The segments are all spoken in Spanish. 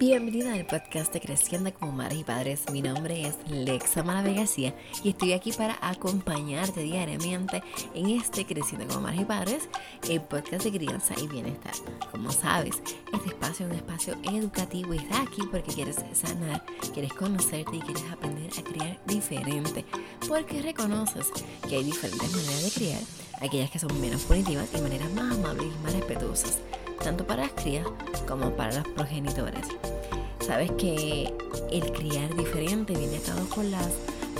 Bienvenida al podcast de Creciendo como Madres y Padres. Mi nombre es Lexa García y estoy aquí para acompañarte diariamente en este Creciendo como Madres y Padres, el podcast de crianza y bienestar. Como sabes, este espacio es un espacio educativo y está aquí porque quieres sanar, quieres conocerte y quieres aprender a criar diferente. Porque reconoces que hay diferentes maneras de criar, aquellas que son menos punitivas y maneras más amables y más respetuosas tanto para las crías como para los progenitores. Sabes que el criar diferente viene atado con las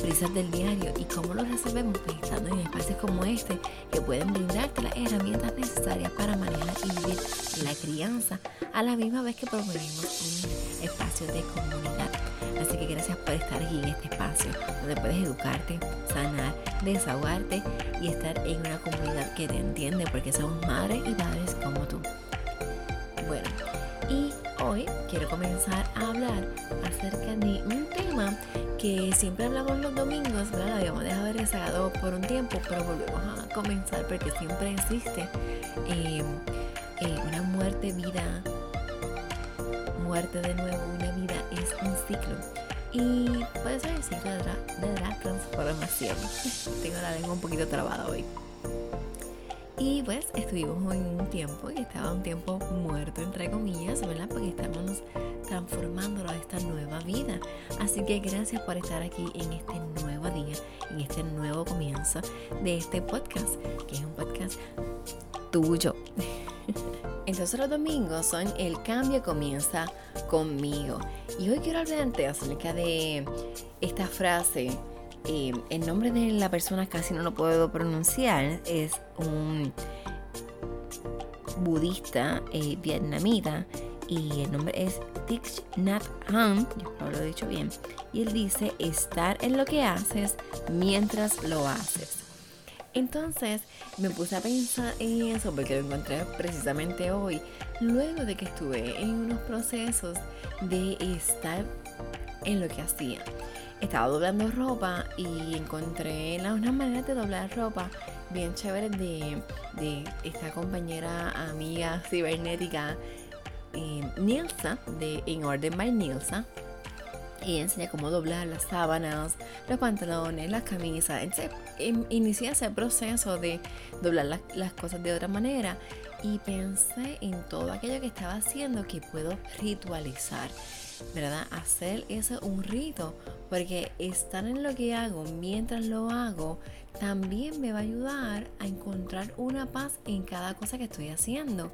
prisas del diario y cómo lo resolvemos estando en espacios como este que pueden brindarte las herramientas necesarias para manejar y vivir la crianza a la misma vez que promovemos un espacio de comunidad. Así que gracias por estar aquí en este espacio donde puedes educarte, sanar, desahogarte y estar en una comunidad que te entiende porque somos madres y padres como tú. Bueno, y hoy quiero comenzar a hablar acerca de un tema que siempre hablamos los domingos, ¿verdad? Lo habíamos dejado de rezagado por un tiempo, pero volvemos a comenzar porque siempre existe eh, eh, una muerte, vida, muerte de nuevo, una vida es un ciclo. Y puede ser el ciclo de la, de la transformación. Tengo la lengua un poquito trabada hoy. Y pues estuvimos en un tiempo que estaba un tiempo muerto, entre comillas, ¿verdad? Porque estamos transformándolo a esta nueva vida. Así que gracias por estar aquí en este nuevo día, en este nuevo comienzo de este podcast, que es un podcast tuyo. Entonces los domingos son el cambio comienza conmigo. Y hoy quiero hablarte acerca de esta frase eh, el nombre de la persona casi no lo puedo pronunciar, es un budista eh, vietnamita y el nombre es Thich Nhat Hanh, no lo he dicho bien, y él dice estar en lo que haces mientras lo haces. Entonces me puse a pensar en eso porque lo encontré precisamente hoy, luego de que estuve en unos procesos de estar en lo que hacía estaba doblando ropa y encontré unas maneras de doblar ropa bien chéveres de, esta compañera amiga cibernética eh, Nilsa de In Order by Nilsa y enseña cómo doblar las sábanas, los pantalones, las camisas. Entonces em, inicié ese proceso de doblar las, las cosas de otra manera y pensé en todo aquello que estaba haciendo que puedo ritualizar. ¿Verdad? Hacer eso un rito, porque estar en lo que hago mientras lo hago también me va a ayudar a encontrar una paz en cada cosa que estoy haciendo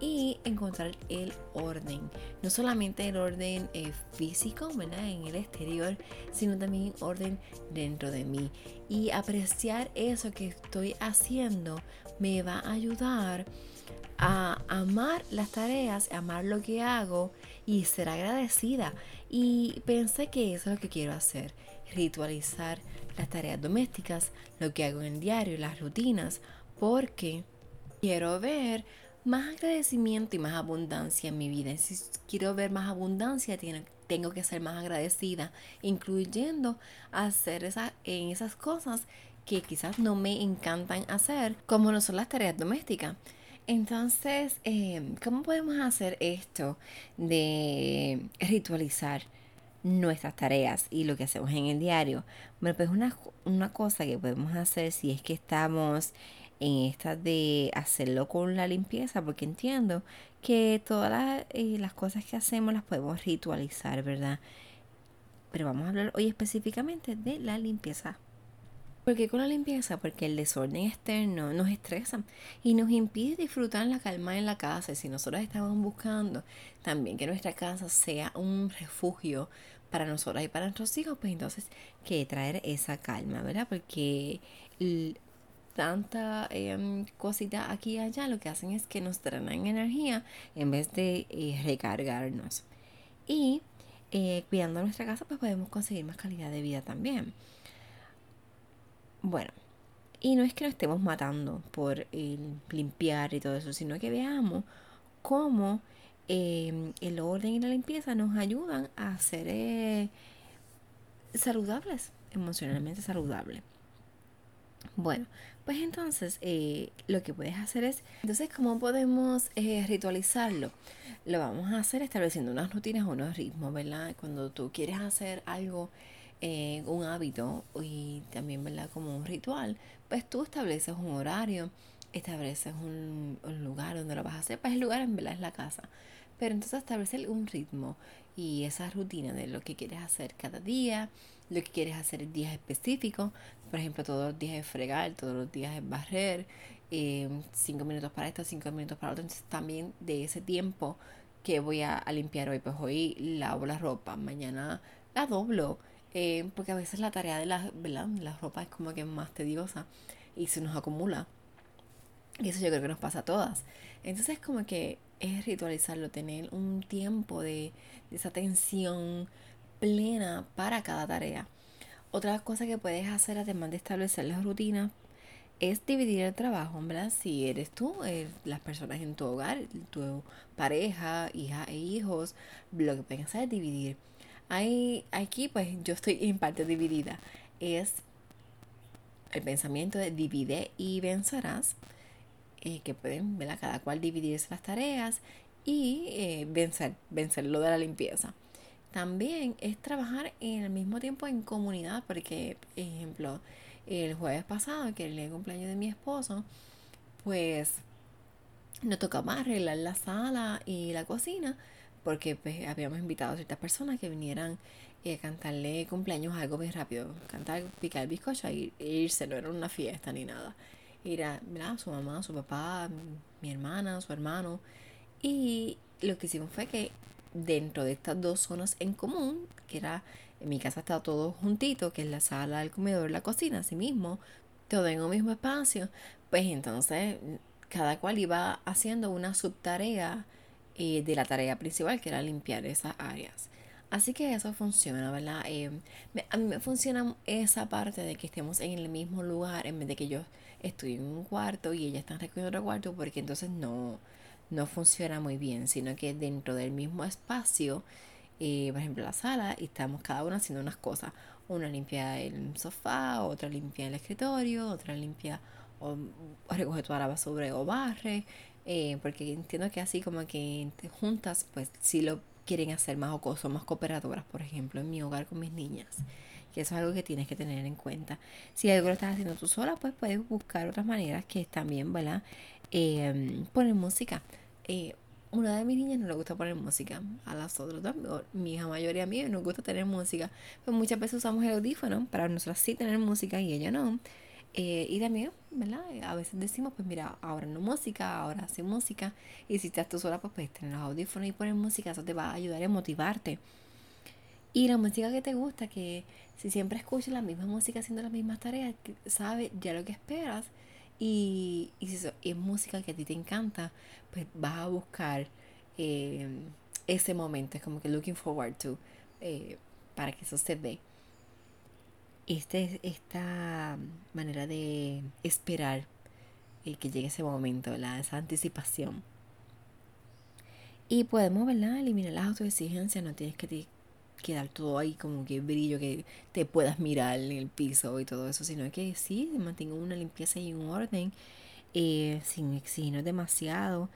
y encontrar el orden. No solamente el orden eh, físico, ¿verdad? En el exterior, sino también orden dentro de mí. Y apreciar eso que estoy haciendo me va a ayudar a amar las tareas, amar lo que hago y ser agradecida. Y pensé que eso es lo que quiero hacer, ritualizar las tareas domésticas, lo que hago en el diario, las rutinas, porque quiero ver más agradecimiento y más abundancia en mi vida. Si quiero ver más abundancia, tengo que ser más agradecida, incluyendo hacer esa, en esas cosas que quizás no me encantan hacer, como no son las tareas domésticas. Entonces, em, ¿cómo podemos hacer esto de ritualizar nuestras tareas y lo que hacemos en el diario? Bueno, pues una, una cosa que podemos hacer si es que estamos en esta de hacerlo con la limpieza, porque entiendo que todas las, eh, las cosas que hacemos las podemos ritualizar, ¿verdad? Pero vamos a hablar hoy específicamente de la limpieza ¿Por qué con la limpieza? Porque el desorden externo nos estresa y nos impide disfrutar la calma en la casa. Y si nosotros estamos buscando también que nuestra casa sea un refugio para nosotras y para nuestros hijos, pues entonces que traer esa calma, ¿verdad? Porque tanta em, cosita aquí y allá lo que hacen es que nos drenan energía en vez de eh, recargarnos. Y eh, cuidando nuestra casa, pues podemos conseguir más calidad de vida también. Bueno, y no es que nos estemos matando por limpiar y todo eso, sino que veamos cómo em, el orden y la limpieza nos ayudan a ser eh, saludables, emocionalmente saludables. Bueno, pues entonces eh, lo que puedes hacer es, entonces, ¿cómo podemos eh, ritualizarlo? Lo vamos a hacer estableciendo unas rutinas o unos ritmos, ¿verdad? Cuando tú quieres hacer algo, eh, un hábito y también, ¿verdad? Como un ritual, pues tú estableces un horario, estableces un, lugar donde lo vas a hacer, pues el lugar en verdad es la casa. Pero entonces establecer un ritmo y esa rutina de lo que quieres hacer cada día, lo que quieres hacer días específicos. Por ejemplo, todos los días es fregar, todos los días es barrer, eh, cinco minutos para esto, cinco minutos para otro. Entonces también de ese tiempo que voy a, limpiar hoy, pues hoy lavo la ropa, mañana la doblo. Eh, porque a veces la tarea de la, ¿verdad? la ropa es como que más tediosa y se nos acumula. Y eso yo creo que nos pasa a todas. Entonces como que es ritualizarlo, tener un tiempo de, esa atención plena para cada tarea. Otra cosa que puedes hacer además de establecer las rutinas es dividir el trabajo, ¿verdad? Si eres tú, eh, las personas en tu hogar, tu pareja, hija e hijos, lo que pueden hacer es dividir. Hay, aquí pues yo estoy en parte dividida. Es el pensamiento de divide y vencerás, eh, que pueden, ¿verdad? Cada cual dividirse las tareas y eh, vencer, vencer lo de la limpieza. También es trabajar en el mismo tiempo en comunidad, porque, ejemplo, el jueves pasado, que era el cumpleaños de mi esposo, pues nos tocaba arreglar la sala y la cocina, porque pues, habíamos invitado a ciertas personas que vinieran a cantarle cumpleaños algo muy rápido, cantar, picar el bizcocho e irse, no era una fiesta ni nada. Era, ¿verdad? Su mamá, su papá, mi hermana, su hermano. Y lo que hicimos fue que dentro de estas dos zonas en común, que era, en mi casa está todo juntito, que es la sala, el comedor, la cocina, así mismo, todo en un mismo espacio, pues entonces cada cual iba haciendo una subtarea eh, de la tarea principal, que era limpiar esas áreas. Así que eso funciona, ¿verdad? Eh, a mí me funciona esa parte de que estemos en el mismo lugar en vez de que yo estoy en un cuarto y ella está en otro cuarto, porque entonces no, no funciona muy bien, sino que dentro del mismo espacio, eh, por ejemplo la sala, estamos cada uno haciendo unas cosas. Una limpia el sofá, otra limpia el escritorio, otra limpia o, recoge toda la basura o barre, eh, porque entiendo que así como que juntas, pues si lo quieren hacer más o cosas más cooperadoras, por ejemplo, en mi hogar con mis niñas. Que eso es algo que tienes que tener en cuenta. Si algo lo estás haciendo tú sola, pues puedes buscar otras maneras que también, ¿verdad? eh, poner música. Eh, una de mis niñas no le gusta poner música, a las otras dos, mi hija mayor y a mí nos gusta tener música, pues muchas veces usamos el audífono para nosotros sí tener música y ella no. Eh, y también, ¿verdad? A veces decimos, pues mira, ahora no música, ahora sí música. Y si estás tú sola, pues puedes tener los audífonos y poner música, eso te va a ayudar a motivarte. Y la música que te gusta, que si siempre escuchas la misma música haciendo las mismas tareas, sabes ya lo que esperas y, y si es música que a ti te encanta, pues vas a buscar eh, ese momento. Es como que looking forward to eh, para que eso se dé. Este, esta manera de esperar eh, que llegue ese momento, esa anticipación. Y podemos, ¿verdad? Eliminar las autoexigencias, no tienes que quedar todo ahí como que brillo, que te puedas mirar en el piso y todo eso, sino que sí, mantengo una limpieza y un orden eh, sin exigirnos demasiado,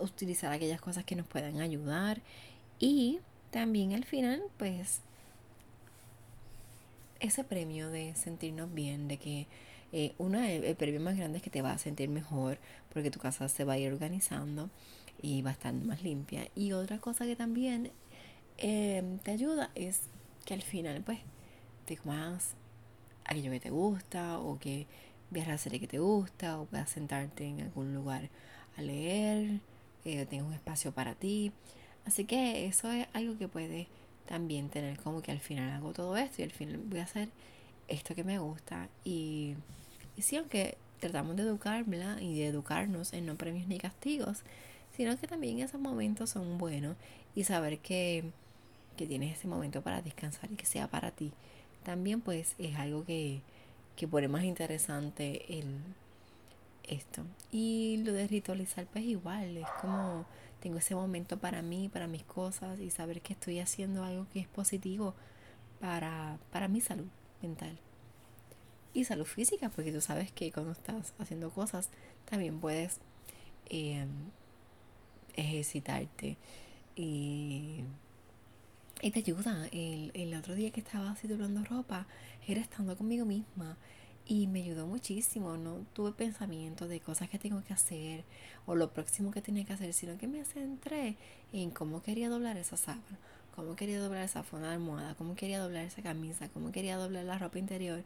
utilizar aquellas cosas que nos puedan ayudar y también al final, pues, ese premio de sentirnos bien, de que eh, una, el, premio más grande es que te va a sentir mejor porque tu casa se va a ir organizando y va a estar más limpia. Y otra cosa que también Em, te ayuda es que al final pues te comas aquello que te gusta o que veas la serie que te gusta o puedas sentarte en algún lugar a leer, eh, tengas un espacio para ti. Así que eso es algo que puedes también tener como que al final hago todo esto y al final voy a hacer esto que me gusta. Y, y sí, aunque tratamos de educar y de educarnos en no premios ni castigos, sino que también esos momentos son buenos y saber que que tienes ese momento para descansar y que sea para ti, también pues es algo que, que pone más interesante el, esto. Y lo de ritualizar pues igual, es como tengo ese momento para mí, para mis cosas y saber que estoy haciendo algo que es positivo para, para mi salud mental. y salud física, porque tú sabes que cuando estás haciendo cosas también puedes em, ejercitarte y, y te ayuda. El, el otro día que estaba así doblando ropa, era estando conmigo misma y me ayudó muchísimo. No tuve pensamientos de cosas que tengo que hacer o lo próximo que tenía que hacer, sino que me centré en cómo quería doblar esa sábana, cómo quería doblar esa funda de almohada, cómo quería doblar esa camisa, cómo quería doblar la ropa interior.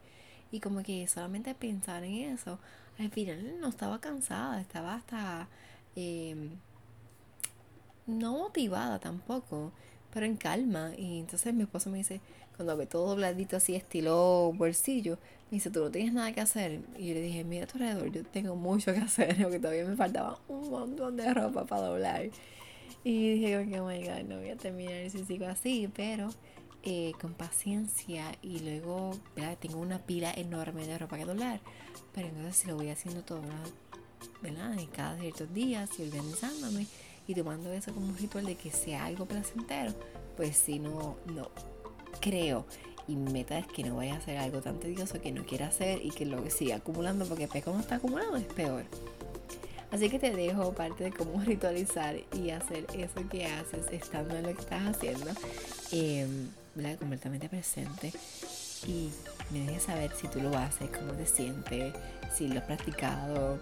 Y como que solamente pensar en eso, al final no estaba cansada, estaba hasta em, no motivada tampoco, pero en calma. Y entonces mi esposo me dice, cuando ve todo dobladito así, estilo bolsillo, me dice, tú no tienes nada que hacer. Y yo le dije, mira a tu alrededor, yo tengo mucho que hacer, porque todavía me faltaba un montón de ropa para doblar. Y dije, oh my god, no voy a terminar si sigo así, pero eh, con paciencia y luego ¿verdad? tengo una pila enorme de ropa que doblar. Pero entonces si lo voy haciendo todo, ¿verdad? En cada ciertos días y organizándome y tomando eso como un ritual de que sea algo placentero, pues si no, no, creo y mi meta es que no vaya a hacer algo tan tedioso que no quiera hacer y que lo siga acumulando porque pues como está acumulado es peor. Así que te dejo parte de cómo ritualizar y hacer eso que haces estando en lo que estás haciendo, eh, completamente presente. Y me dejes saber si tú lo haces, cómo te sientes, si lo has practicado,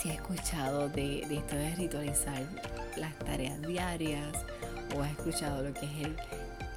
si has escuchado de, de esto de ritualizar las tareas diarias o has escuchado lo que es el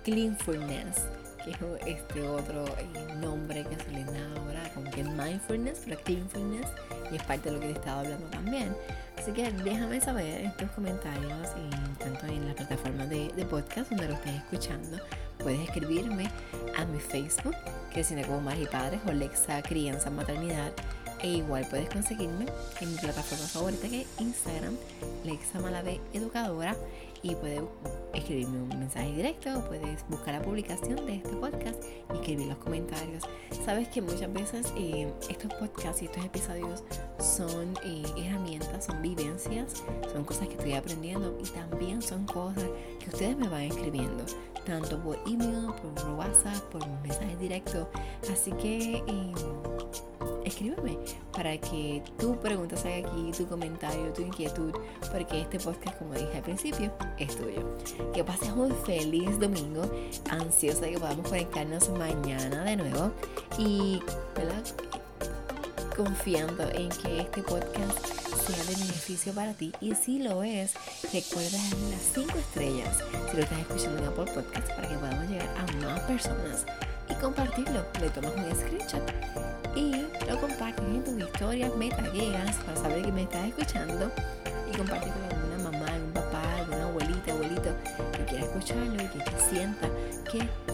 Cleanfulness, que es este otro eh, nombre que se le da ahora, como que mindfulness, pero cleanfulness, y es parte de lo que te estaba hablando también. Así que déjame saber en tus comentarios, y tanto en la plataforma de, podcast donde lo estés escuchando. Puedes escribirme a mi Facebook, Creciendo como Madre y Padres, o Lexa Crianza Maternidad. E igual puedes conseguirme en mi plataforma favorita que es Instagram, Lexa Malave Educadora y puedes escribirme un mensaje directo, puedes buscar la publicación de este podcast y escribir los comentarios. Sabes que muchas veces eh, estos podcasts y estos episodios son eh, herramientas, son vivencias, son cosas que estoy aprendiendo y también son cosas que ustedes me van escribiendo, tanto por email, por WhatsApp, por mensaje directo. Así que... Eh, escríbeme para que tu pregunta salga aquí, tu comentario, tu inquietud, porque este podcast, como dije al principio, es tuyo. Que pases un feliz domingo, ansiosa de que podamos conectarnos mañana de nuevo y. Confiando en que este podcast sea de beneficio para ti y si lo es, recuerda darle las 5 estrellas si lo estás escuchando en Apple Podcast para que podamos llegar a más personas y compartirlo. Le tomas un screenshot historias, me para saber que me estás escuchando y compartir con alguna mamá, algún papá, alguna abuelita, abuelito que quiera escucharlo y que, sienta que la manera